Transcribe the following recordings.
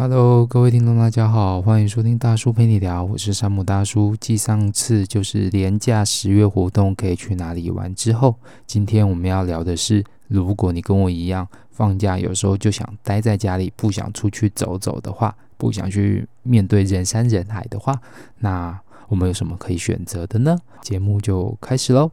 Hello，各位听众，大家好，欢迎收听大叔陪你聊，我是山姆大叔。继上次就是连假十月活动可以去哪里玩之后，今天我们要聊的是，如果你跟我一样放假有时候就想待在家里，不想出去走走的话，不想去面对人山人海的话，那我们有什么可以选择的呢？节目就开始喽。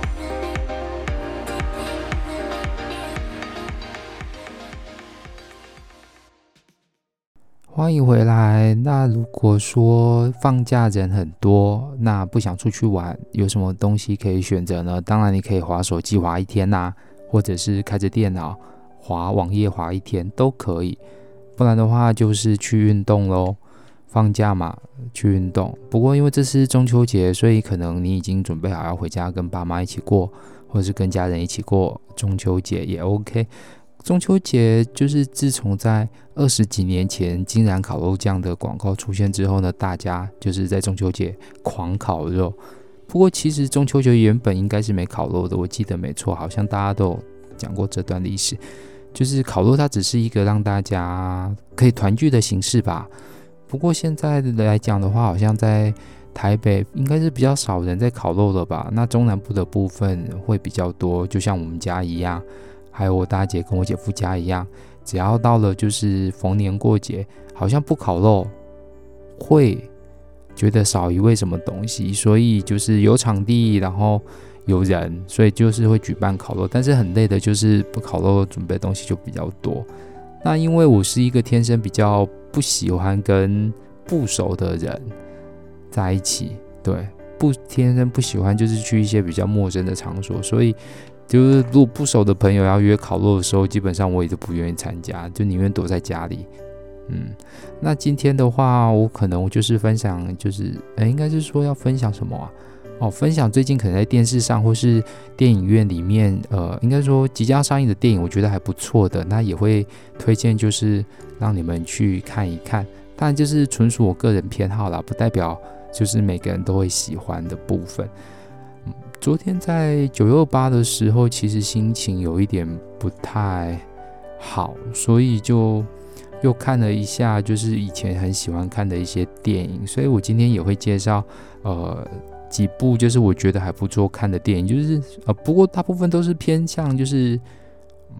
欢迎回来。那如果说放假人很多，那不想出去玩，有什么东西可以选择呢？当然，你可以滑手机滑一天呐、或者是开着电脑滑网页滑一天都可以。不然的话，就是去运动喽。放假嘛，去运动。不过因为这是中秋节，所以可能你已经准备好要回家跟爸妈一起过，或者是跟家人一起过中秋节也 OK。中秋节就是自从在二十几年前金兰烤肉酱的广告出现之后呢，大家就是在中秋节狂烤肉。不过其实中秋节原本应该是没烤肉的，我记得没错，好像大家都有讲过这段历史。就是烤肉它只是一个让大家可以团聚的形式吧。不过现在来讲的话，好像在台北应该是比较少人在烤肉了吧？那中南部的部分会比较多，就像我们家一样。还有我大姐跟我姐夫家一样，只要到了就是逢年过节，好像不烤肉会觉得少一味什么东西，所以就是有场地，然后有人，所以就是会举办烤肉。但是很累的，就是不烤肉准备东西就比较多。那因为我是一个天生比较不喜欢跟不熟的人在一起，对，不天生不喜欢就是去一些比较陌生的场所，所以。就是如果不熟的朋友要约烤肉的时候，基本上我也都不愿意参加，就宁愿躲在家里。嗯，那今天的话，我可能就是分享，就是呃，应该是说要分享什么啊？哦，分享最近可能在电视上或是电影院里面，呃，应该说即将上映的电影，我觉得还不错的，那也会推荐，就是让你们去看一看。当然，就是纯属我个人偏好啦，不代表就是每个人都会喜欢的部分。昨天在九又八的时候，其实心情有一点不太好，所以就又看了一下，就是以前很喜欢看的一些电影。所以我今天也会介绍呃几部，就是我觉得还不错看的电影，就是呃不过大部分都是偏向就是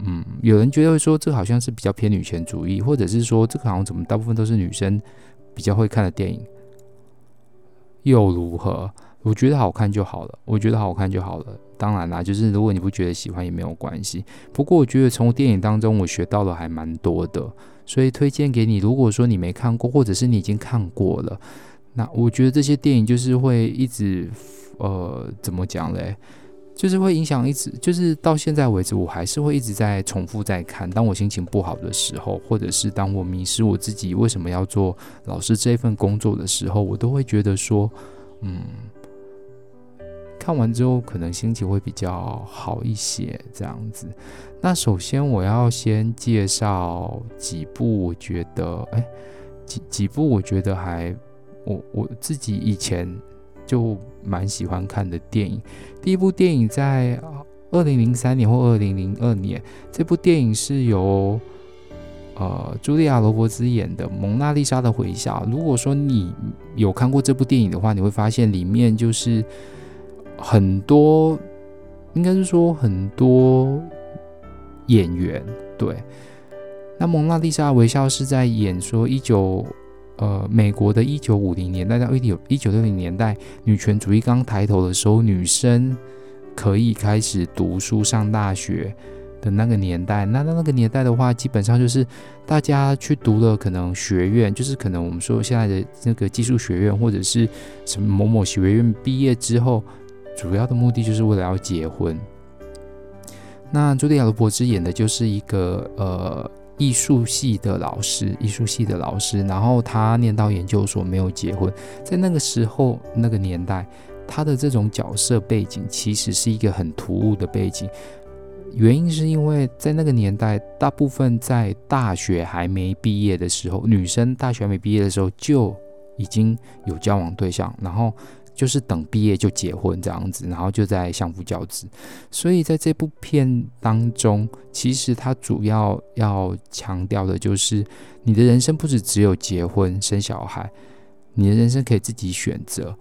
嗯，有人觉得说这好像是比较偏女权主义，或者是说这个好像怎么大部分都是女生比较会看的电影，又如何？我觉得好看就好了，我觉得好看就好了。当然啦，就是如果你不觉得喜欢也没有关系。不过我觉得从电影当中我学到了还蛮多的，所以推荐给你。如果说你没看过，或者是你已经看过了，那我觉得这些电影就是会一直，呃，怎么讲嘞？就是会影响一直，就是到现在为止，我还是会一直在重复在看。当我心情不好的时候，或者是当我迷失我自己为什么要做老师这份工作的时候，我都会觉得说，嗯。看完之后，可能心情会比较好一些，这样子。那首先我要先介绍几部，我觉得，哎，几几部我觉得还，我我自己以前就蛮喜欢看的电影。第一部电影在二零零三年或二零零二年，这部电影是由呃茱莉亚·罗伯兹演的《蒙娜丽莎的微笑》。如果说你有看过这部电影的话，你会发现里面就是。很多，应该是说很多演员对。那蒙娜丽莎微笑是在演说一九呃美国的一九五零年代到一九一九六零年代女权主义刚抬头的时候，女生可以开始读书上大学的那个年代。那那那个年代的话，基本上就是大家去读了可能学院，就是可能我们说现在的那个技术学院或者是什么某某学院毕业之后。主要的目的就是为了要结婚。那朱莉亚·罗伯兹演的就是一个呃艺术系的老师，艺术系的老师，然后他念到研究所没有结婚，在那个时候那个年代，他的这种角色背景其实是一个很突兀的背景。原因是因为在那个年代，大部分在大学还没毕业的时候，女生大学没毕业的时候就已经有交往对象，然后就是等毕业就结婚这样子，然后就在相夫教子。所以在这部片当中，其实它主要要强调的就是，你的人生不止只有结婚生小孩，你的人生可以自己选择。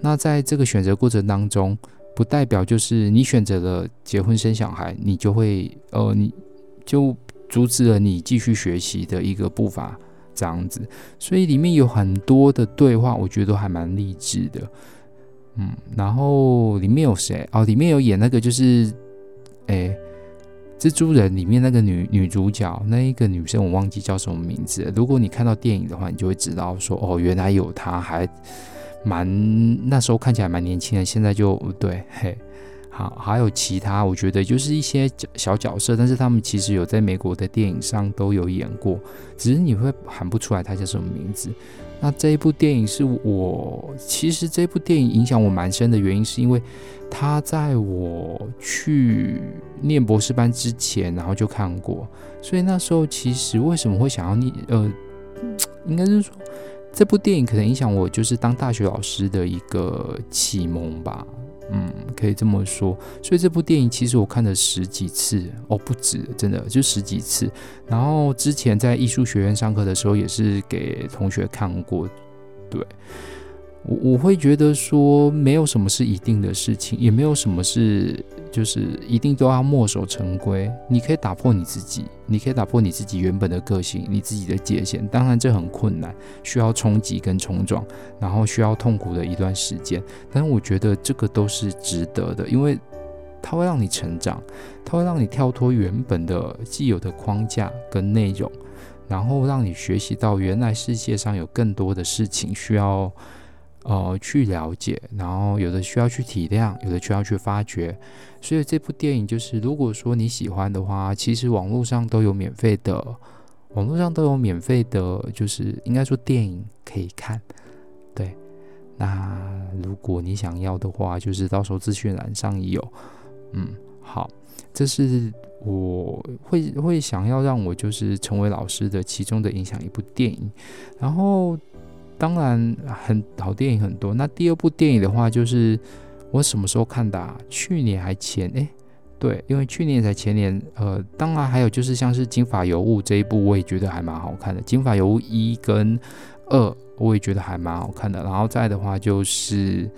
那在这个选择过程当中，不代表就是你选择了结婚生小孩，你就会呃，你就阻止了你继续学习的一个步伐，这样子。所以里面有很多的对话，我觉得都还蛮励志的。嗯，然后里面有谁？哦，里面有演那个就是，哎，蜘蛛人里面那个女女主角，那一个女生我忘记叫什么名字。如果你看到电影的话，你就会知道说，哦，原来有她还。蛮那时候看起来蛮年轻的，现在就对，嘿，好，还有其他，我觉得就是一些小角色，但是他们其实有在美国的电影上都有演过，只是你会喊不出来他叫什么名字。那这一部电影是我，其实这部电影影响我蛮深的原因，是因为他在我去念博士班之前，然后就看过，所以那时候其实为什么会想要念，呃，应该是说。这部电影可能影响我，就是当大学老师的一个启蒙吧，嗯，可以这么说。所以这部电影其实我看了十几次哦，不止，真的就十几次。然后之前在艺术学院上课的时候，也是给同学看过，对。我我会觉得说，没有什么是一定的事情，也没有什么是就是一定都要墨守成规。你可以打破你自己，你可以打破你自己原本的个性，你自己的界限。当然这很困难，需要冲击跟冲撞，然后需要痛苦的一段时间。但是我觉得这个都是值得的，因为它会让你成长，它会让你跳脱原本的既有的框架跟内容，然后让你学习到原来世界上有更多的事情需要。呃，去了解，然后有的需要去体谅，有的需要去发掘。所以这部电影就是，如果说你喜欢的话，其实网络上都有免费的，网络上都有免费的，就是应该说电影可以看。对，那如果你想要的话，就是到时候资讯栏上有。嗯，好，这是我会会想要让我就是成为老师的其中的影响一部电影，然后。当然，很好电影很多。那第二部电影的话，就是我什么时候看的啊？去年还前？诶，对，因为去年才前年。呃，当然还有就是像是《金发尤物》这一部，我也觉得还蛮好看的。《金发尤物》一跟二，我也觉得还蛮好看的。然后再的话，就是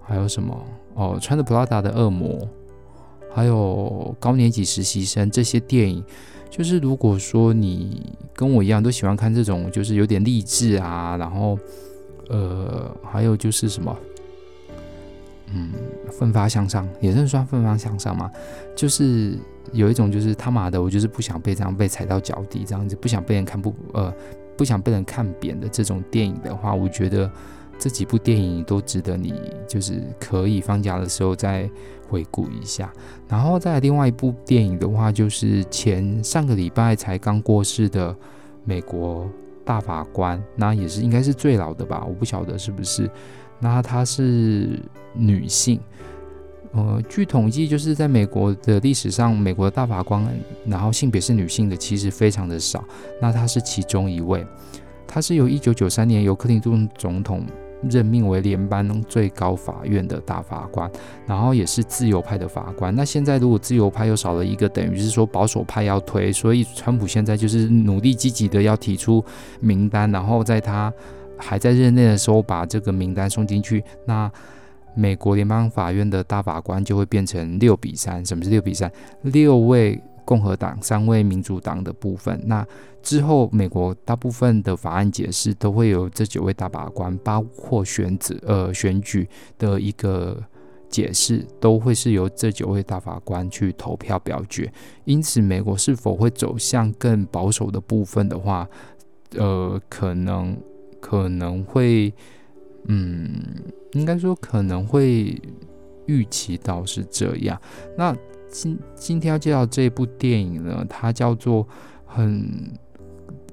还有什么？哦，穿着 Prada 的恶魔，还有高年级实习生这些电影。就是如果说你跟我一样都喜欢看这种，就是有点励志啊，然后呃，还有就是什么，嗯，奋发向上，也是算奋发向上嘛。就是有一种就是他妈的，我就是不想被这样被踩到脚底，这样子不想被人看不呃，不想被人看扁的这种电影的话，我觉得这几部电影都值得你，就是可以放假的时候再。回顾一下，然后再来另外一部电影的话，就是前上个礼拜才刚过世的美国大法官，那也是应该是最老的吧，我不晓得是不是。那她是女性，呃，据统计，就是在美国的历史上，美国的大法官，然后性别是女性的其实非常的少。那她是其中一位，她是由一九九三年由克林顿总统。任命为联邦最高法院的大法官，然后也是自由派的法官。那现在如果自由派又少了一个，等于是说保守派要推，所以川普现在就是努力积极的要提出名单，然后在他还在任内的时候把这个名单送进去。那美国联邦法院的大法官就会变成六比三。什么是六比三？六位。共和党三位民主党的部分，那之后美国大部分的法案解释都会有这九位大法官，包括选子呃选举的一个解释，都会是由这九位大法官去投票表决。因此，美国是否会走向更保守的部分的话，呃，可能可能会，嗯，应该说可能会预期到是这样。那今今天要介绍这部电影呢，它叫做很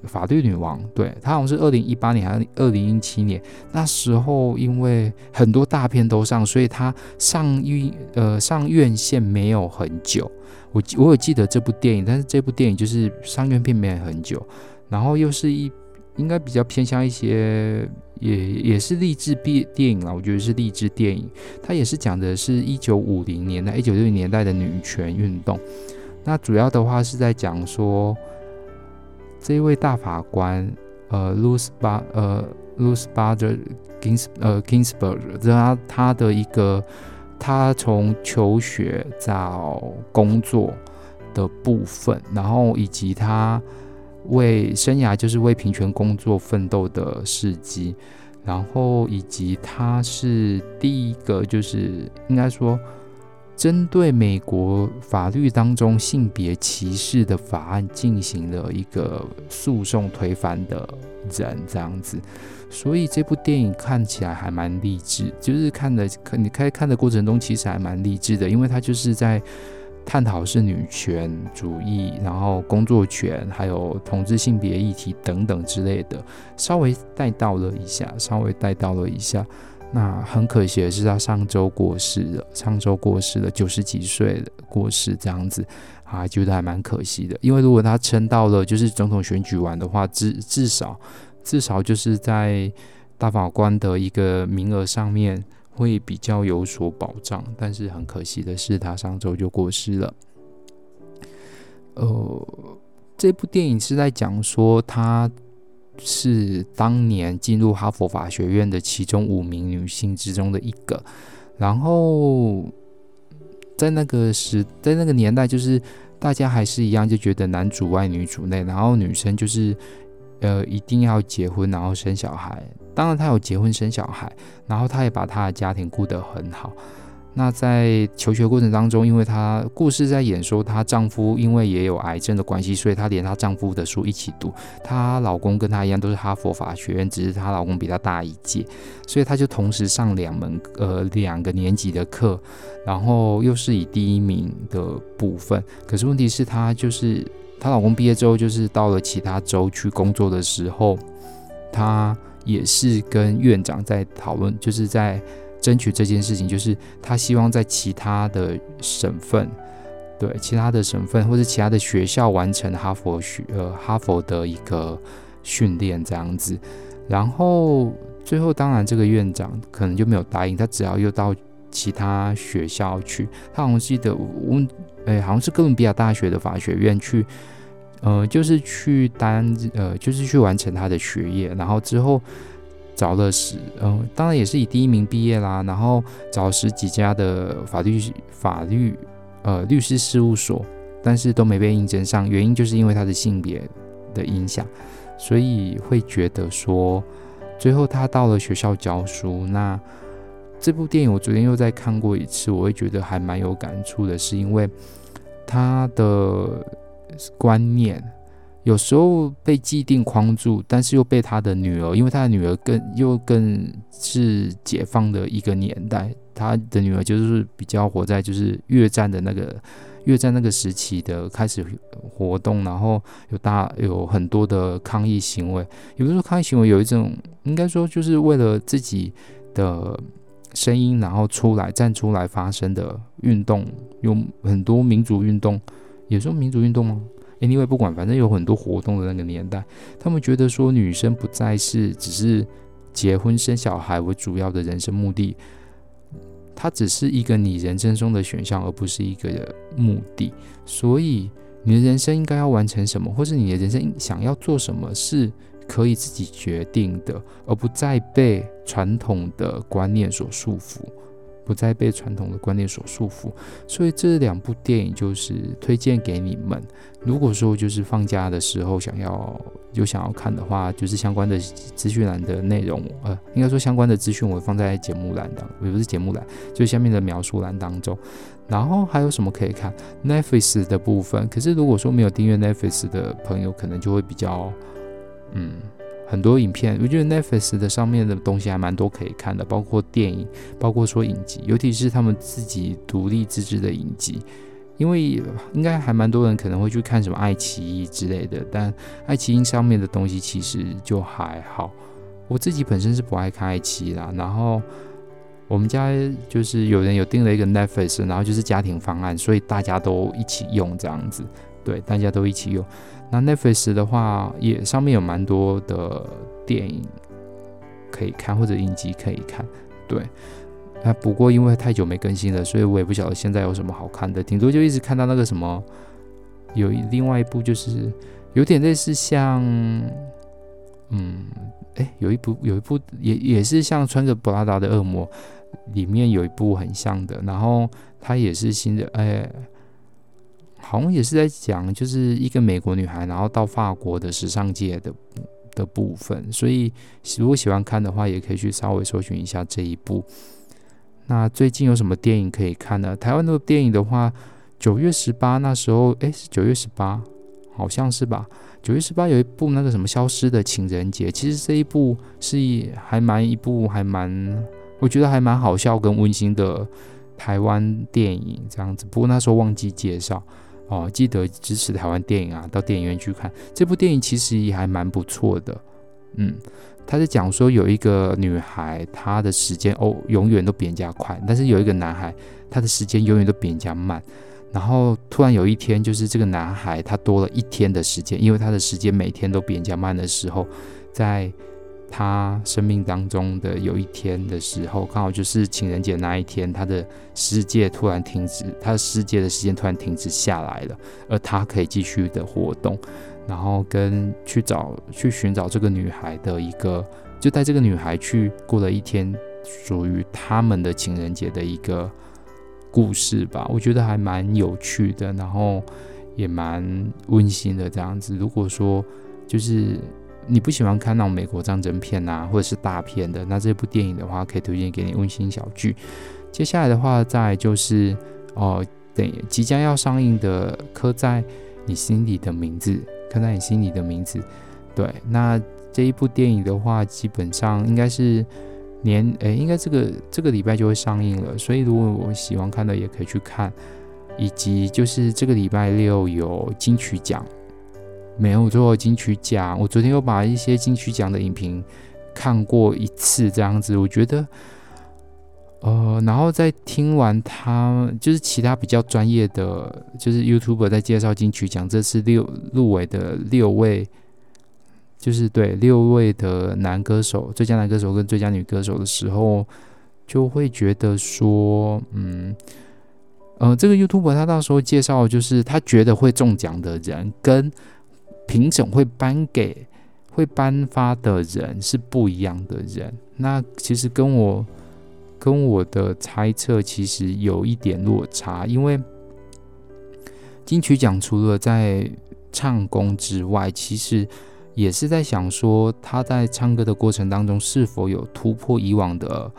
法律女王，对，她好像是二零一八年还是二零一七年，那时候因为很多大片都上，所以她上映呃上院线没有很久。我我有记得这部电影，但是这部电影就是上院片没有很久，然后又是一应该比较偏向一些也也是励志电电影啦，我觉得是励志电影，它也是讲的是一九五零年代、一九六零年代的女权运动。那主要的话是在讲说，这位大法官，呃，Ruth 巴呃 Ruth Bader Gins 呃 Ginsburg，他他的一个他从求学到工作的部分，然后以及他为生涯就是为平权工作奋斗的事迹，然后以及他是第一个就是应该说。针对美国法律当中性别歧视的法案进行了一个诉讼推翻的人，这样子，所以这部电影看起来还蛮励志，就是看的看你开看的过程中其实还蛮励志的，因为他就是在探讨是女权主义，然后工作权，还有同志性别议题等等之类的，稍微带到了一下，稍微带到了一下。那很可惜的是，他上周过世了。上周过世了，九十几岁的过世，这样子啊，觉得还蛮可惜的。因为如果他撑到了就是总统选举完的话，至至少至少就是在大法官的一个名额上面会比较有所保障。但是很可惜的是，他上周就过世了。呃，这部电影是在讲说他。是当年进入哈佛法学院的其中五名女性之中的一个，然后在那个时，在那个年代，就是大家还是一样，就觉得男主外女主内，然后女生就是呃一定要结婚，然后生小孩。当然，她有结婚生小孩，然后她也把她的家庭顾得很好。那在求学过程当中，因为她故事在演说，她丈夫因为也有癌症的关系，所以她连她丈夫的书一起读。她老公跟她一样都是哈佛法学院，只是她老公比她大一届，所以她就同时上两门呃两个年级的课，然后又是以第一名的部分。可是问题是她就是她老公毕业之后，就是到了其他州去工作的时候，她也是跟院长在讨论，就是在。争取这件事情，就是他希望在其他的省份，对其他的省份或者其他的学校完成哈佛学呃哈佛的一个训练这样子，然后最后当然这个院长可能就没有答应，他只要又到其他学校去，他好像记得我哎好像是哥伦比亚大学的法学院去，呃就是去单呃就是去完成他的学业，然后之后。找了十，嗯，当然也是以第一名毕业啦。然后找十几家的法律法律呃律师事务所，但是都没被应征上。原因就是因为他的性别的影响，所以会觉得说，最后他到了学校教书。那这部电影我昨天又再看过一次，我会觉得还蛮有感触的，是因为他的观念。有时候被既定框住，但是又被他的女儿，因为他的女儿更又更是解放的一个年代，他的女儿就是比较活在就是越战的那个越战那个时期的开始活动，然后有大有很多的抗议行为，也不是说抗议行为，有一种应该说就是为了自己的声音，然后出来站出来发声的运动，有很多民族运动，也说民主运动吗？Anyway，不管，反正有很多活动的那个年代，他们觉得说女生不再是只是结婚生小孩为主要的人生目的，它只是一个你人生中的选项，而不是一个目的。所以你的人生应该要完成什么，或是你的人生想要做什么，是可以自己决定的，而不再被传统的观念所束缚。不再被传统的观念所束缚，所以这两部电影就是推荐给你们。如果说就是放假的时候想要有想要看的话，就是相关的资讯栏的内容，呃，应该说相关的资讯我会放在节目栏当，也不是节目栏，就下面的描述栏当中。然后还有什么可以看？Netflix 的部分。可是如果说没有订阅 Netflix 的朋友，可能就会比较，嗯。很多影片，我觉得 Netflix 的上面的东西还蛮多可以看的，包括电影，包括说影集，尤其是他们自己独立自制的影集，因为应该还蛮多人可能会去看什么爱奇艺之类的，但爱奇艺上面的东西其实就还好。我自己本身是不爱看爱奇艺啦，然后我们家就是有人有订了一个 Netflix，然后就是家庭方案，所以大家都一起用这样子。对，大家都一起用。那 Netflix 的话，也上面有蛮多的电影可以看，或者影集可以看。对。啊，不过因为太久没更新了，所以我也不晓得现在有什么好看的。顶多就一直看到那个什么，有另外一部就是有点类似像，嗯，哎，有一部有一部也也是像穿着布拉达的恶魔，里面有一部很像的，然后它也是新的，哎，好像也是在讲就是一个美国女孩，然后到法国的时尚界的的部分。所以如果喜欢看的话，也可以去稍微搜寻一下这一部。那最近有什么电影可以看呢？台湾的电影的话，九月十八那时候，诶，是九月十八，好像是吧？九月十八有一部那个什么《消失的情人节》，其实这一部是一还蛮一部还蛮，我觉得还蛮好笑跟温馨的台湾电影这样子。不过那时候忘记介绍哦，记得支持台湾电影啊，到电影院去看这部电影，其实也还蛮不错的，嗯。他是讲说有一个女孩，她的时间哦永远都比人家快，但是有一个男孩，他的时间永远都比人家慢。然后突然有一天，就是这个男孩他多了一天的时间，因为他的时间每天都比人家慢的时候，在他生命当中的有一天的时候，刚好就是情人节那一天，他的世界突然停止，他的世界的时间突然停止下来了，而他可以继续的活动。然后跟去找去寻找这个女孩的一个，就带这个女孩去过了一天属于他们的情人节的一个故事吧，我觉得还蛮有趣的，然后也蛮温馨的这样子。如果说就是你不喜欢看那种美国战争片啊，或者是大片的，那这部电影的话可以推荐给你温馨小剧。接下来的话，再就是哦，等即将要上映的《刻在你心里的名字》。刻在你心里的名字，对，那这一部电影的话，基本上应该是年，诶，应该这个这个礼拜就会上映了，所以如果我喜欢看的也可以去看，以及就是这个礼拜六有金曲奖，没有做，金曲奖，我昨天又把一些金曲奖的影评看过一次，这样子，我觉得。呃，然后在听完他就是其他比较专业的，就是 YouTuber 在介绍金曲奖这次六入围的六位，就是对六位的男歌手、最佳男歌手跟最佳女歌手的时候，就会觉得说，嗯，呃，这个 YouTuber 他到时候介绍就是他觉得会中奖的人跟评审会颁给会颁发的人是不一样的人，那其实跟我。跟我的猜测其实有一点落差，因为金曲奖除了在唱功之外，其实也是在想说他在唱歌的过程当中是否有突破以往的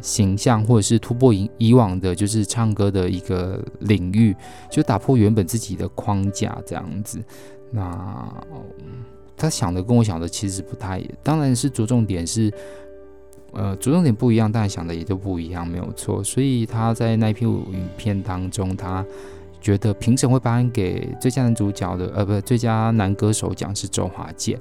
形象，或者是突破以以往的，就是唱歌的一个领域，就打破原本自己的框架这样子。那他想的跟我想的其实不太，当然是着重点是。呃，着重点不一样，但想的也都不一样，没有错。所以他在那一篇影片当中，他觉得评审会颁给最佳男主角的，呃，不，最佳男歌手奖是周华健，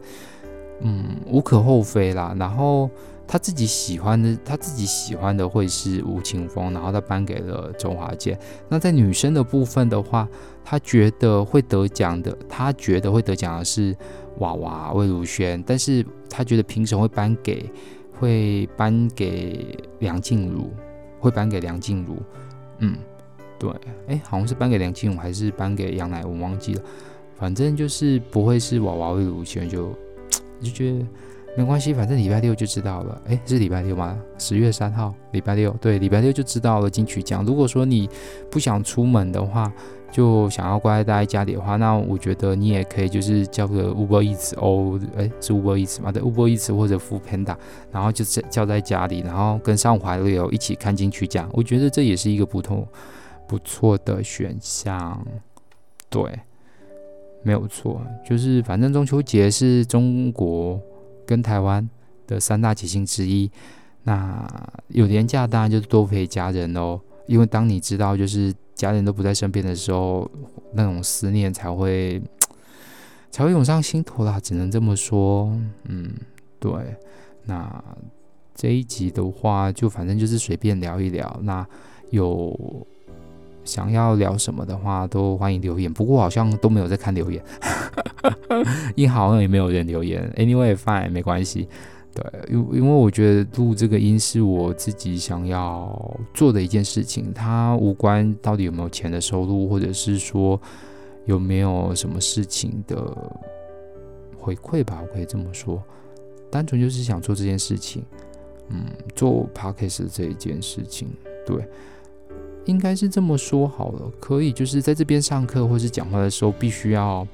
嗯，无可厚非啦。然后他自己喜欢的，他自己喜欢的会是吴青峰，然后他颁给了周华健。那在女生的部分的话，他觉得会得奖的，他觉得会得奖的是娃娃魏如萱，但是他觉得评审会颁给。会颁给梁静茹，会颁给梁静茹，嗯，对，哎，好像是颁给梁静茹还是颁给杨乃文，忘记了，反正就是不会是娃娃魏如萱，就就觉得没关系，反正礼拜六就知道了，哎，是礼拜六吗？十月三号，礼拜六，对，礼拜六就知道了金曲奖。如果说你不想出门的话，就想要乖乖待在家里的话，那我觉得你也可以就是叫个 Uber Eats 哦，哎，是 Uber Eats 吗？对，Uber Eats 或者 f o o Panda，然后就在叫在家里，然后跟上华流一起看金曲奖，我觉得这也是一个不同不错的选项。对，没有错，就是反正中秋节是中国跟台湾的三大节庆之一，那有年假当然就是多陪家人哦。因为当你知道就是家人都不在身边的时候，那种思念才会才会涌上心头啦，只能这么说。嗯，对。那这一集的话，就反正就是随便聊一聊。那有想要聊什么的话，都欢迎留言。不过好像都没有在看留言，因好像也没有人留言。Anyway, fine，没关系。对，因因为我觉得录这个音是我自己想要做的一件事情，它无关到底有没有钱的收入，或者是说有没有什么事情的回馈吧，我可以这么说，单纯就是想做这件事情，嗯，做 Podcast 这一件事情，对，应该是这么说好了，可以就是在这边上课或是讲话的时候，必须要。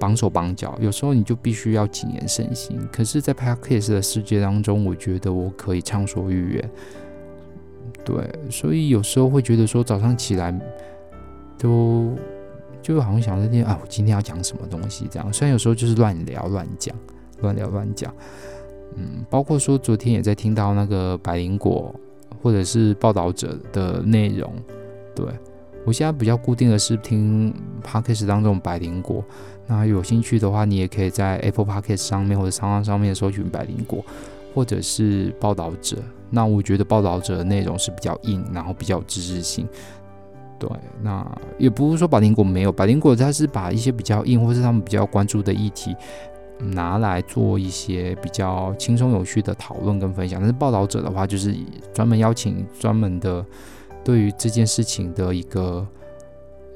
绑手绑脚，有时候你就必须要谨言慎行。可是，在 Podcast 的世界当中，我觉得我可以畅所欲言。对，所以有时候会觉得说，早上起来都就好像想着天啊，我今天要讲什么东西这样。虽然有时候就是乱聊乱讲，乱聊乱讲。嗯，包括说昨天也在听到那个百灵果或者是报道者的内容。对，我现在比较固定的是听 Podcast 当中百灵果。那有兴趣的话，你也可以在 Apple Podcast 上面或者商贩上面搜寻百灵果，或者是报道者。那我觉得报道者的内容是比较硬，然后比较知识性。对，那也不是说百灵果没有，百灵果它是把一些比较硬或是他们比较关注的议题拿来做一些比较轻松有趣的讨论跟分享。但是报道者的话，就是专门邀请专门的对于这件事情的一个。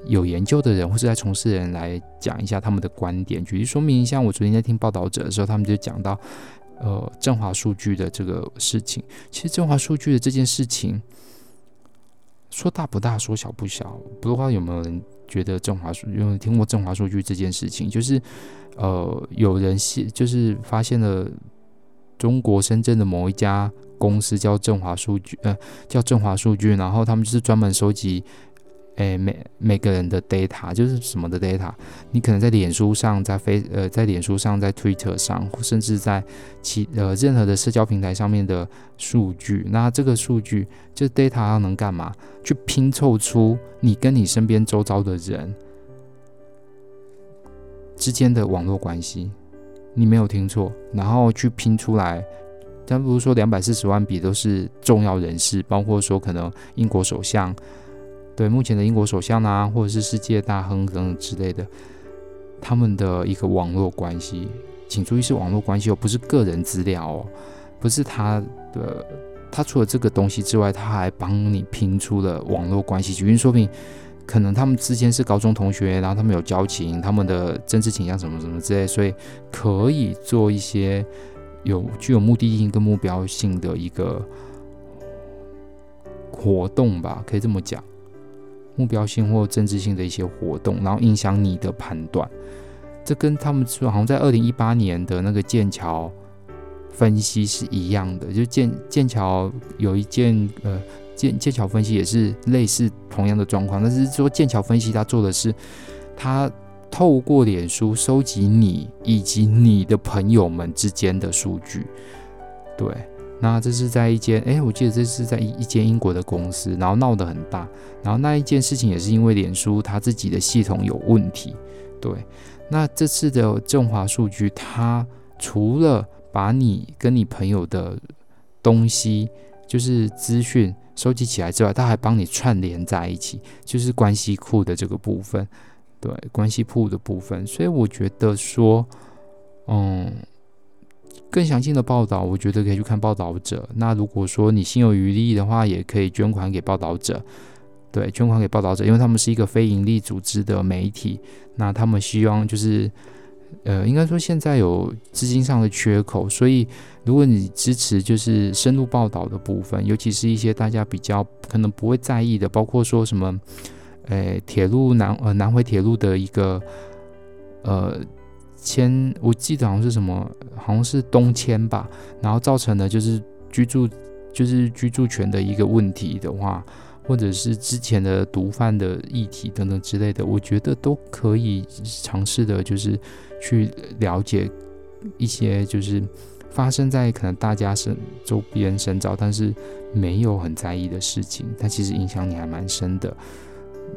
有研究的人或是在从事人来讲一下他们的观点，举例说明像。我昨天在听报道者的时候，他们就讲到，呃，振华数据的这个事情。其实振华数据的这件事情，说大不大，说小不小。不知道有没有人觉得振华数据，有没有听过振华数据这件事情？就是，呃，有人是就是发现了中国深圳的某一家公司叫振华数据，呃，叫振华数据，然后他们就是专门收集。诶，每每个人的 data 就是什么的 data，你可能在脸书上，在飞呃，在脸书上，在 Twitter 上，甚至在其呃任何的社交平台上面的数据，那这个数据就 data 要能干嘛？去拼凑出你跟你身边周遭的人之间的网络关系，你没有听错，然后去拼出来，但不是说两百四十万笔都是重要人士，包括说可能英国首相。对目前的英国首相啊，或者是世界大亨等等之类的，他们的一个网络关系，请注意是网络关系哦，不是个人资料哦，不是他的，他除了这个东西之外，他还帮你拼出了网络关系，举例说明，可能他们之间是高中同学，然后他们有交情，他们的政治倾向什么什么之类，所以可以做一些有具有目的性跟目标性的一个活动吧，可以这么讲。目标性或政治性的一些活动，然后影响你的判断，这跟他们说好像在二零一八年的那个剑桥分析是一样的，就剑剑桥有一件呃剑剑桥分析也是类似同样的状况，但是说剑桥分析他做的是，他透过脸书收集你以及你的朋友们之间的数据，对。那这是在一间，哎，我记得这是在一一间英国的公司，然后闹得很大，然后那一件事情也是因为脸书它自己的系统有问题，对。那这次的振华数据，它除了把你跟你朋友的东西，就是资讯收集起来之外，它还帮你串联在一起，就是关系库的这个部分，对，关系库的部分。所以我觉得说，嗯。更详尽的报道，我觉得可以去看报道者。那如果说你心有余力的话，也可以捐款给报道者。对，捐款给报道者，因为他们是一个非营利组织的媒体。那他们希望就是，呃，应该说现在有资金上的缺口，所以如果你支持就是深入报道的部分，尤其是一些大家比较可能不会在意的，包括说什么，呃，铁路南呃南回铁路的一个，呃。迁，我记得好像是什么，好像是东迁吧，然后造成的就是居住，就是居住权的一个问题的话，或者是之前的毒贩的议题等等之类的，我觉得都可以尝试的，就是去了解一些就是发生在可能大家身周边深造，但是没有很在意的事情，但其实影响你还蛮深的。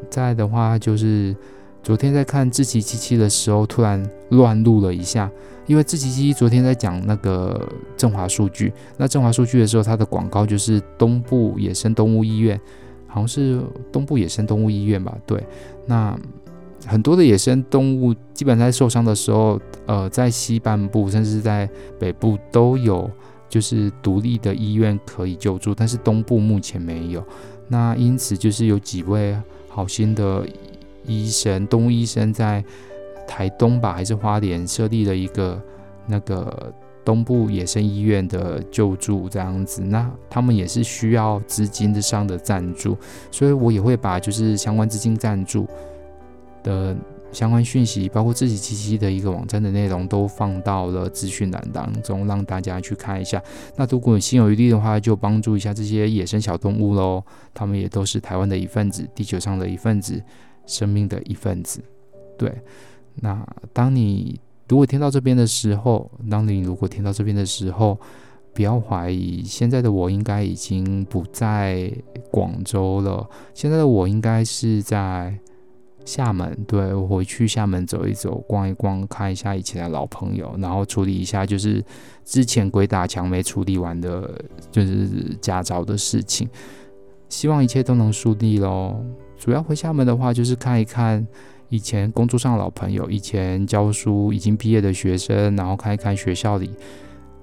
再的话就是。昨天在看志祺七七的时候，突然乱录了一下，因为志祺七七昨天在讲那个振华数据，那振华数据的时候，它的广告就是东部野生动物医院，好像是东部野生动物医院吧？对，那很多的野生动物基本在受伤的时候，呃，在西半部甚至在北部都有，就是独立的医院可以救助，但是东部目前没有。那因此就是有几位好心的。医生，动物医生在台东吧，还是花莲设立了一个那个东部野生医院的救助这样子。那他们也是需要资金上的赞助，所以我也会把就是相关资金赞助的相关讯息，包括自己七七的一个网站的内容，都放到了资讯栏当中，让大家去看一下。那如果你心有余力的话，就帮助一下这些野生小动物喽。他们也都是台湾的一份子，地球上的一份子。生命的一份子，对。那当你如果听到这边的时候，当你如果听到这边的时候，不要怀疑，现在的我应该已经不在广州了。现在的我应该是在厦门，对，我回去厦门走一走，逛一逛，看一下以前的老朋友，然后处理一下就是之前鬼打墙没处理完的，就是驾照的事情。希望一切都能顺利喽。主要回厦门的话，就是看一看以前工作上的老朋友，以前教书已经毕业的学生，然后看一看学校里，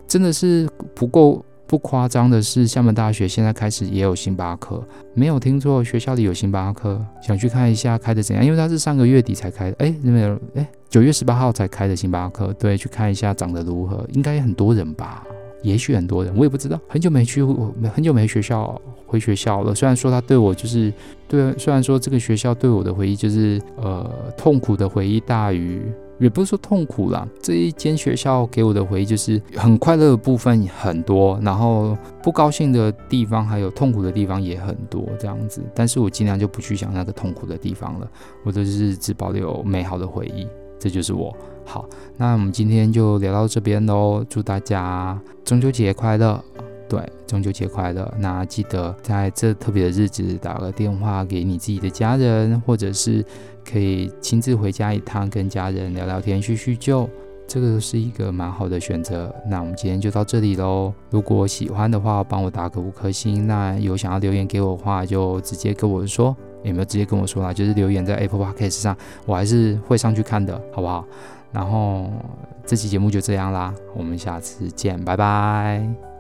真的是不够不夸张的是，厦门大学现在开始也有星巴克，没有听错，学校里有星巴克，想去看一下开的怎样，因为它是上个月底才开的，哎，没有，哎，九月十八号才开的星巴克，对，去看一下长得如何，应该很多人吧。也许很多人，我也不知道。很久没去，我很久没学校回学校了。虽然说他对我就是对，虽然说这个学校对我的回忆就是呃痛苦的回忆大于，也不是说痛苦啦。这一间学校给我的回忆就是很快乐的部分很多，然后不高兴的地方还有痛苦的地方也很多这样子。但是我尽量就不去想那个痛苦的地方了，我都是只保留美好的回忆。这就是我。好，那我们今天就聊到这边喽。祝大家中秋节快乐！对，中秋节快乐。那记得在这特别的日子打个电话给你自己的家人，或者是可以亲自回家一趟，跟家人聊聊天、叙叙旧，这个是一个蛮好的选择。那我们今天就到这里喽。如果喜欢的话，帮我打个五颗星。那有想要留言给我的话，就直接跟我说。有没有直接跟我说啦？就是留言在 Apple Podcast 上，我还是会上去看的，好不好？然后这期节目就这样啦，我们下次见，拜拜。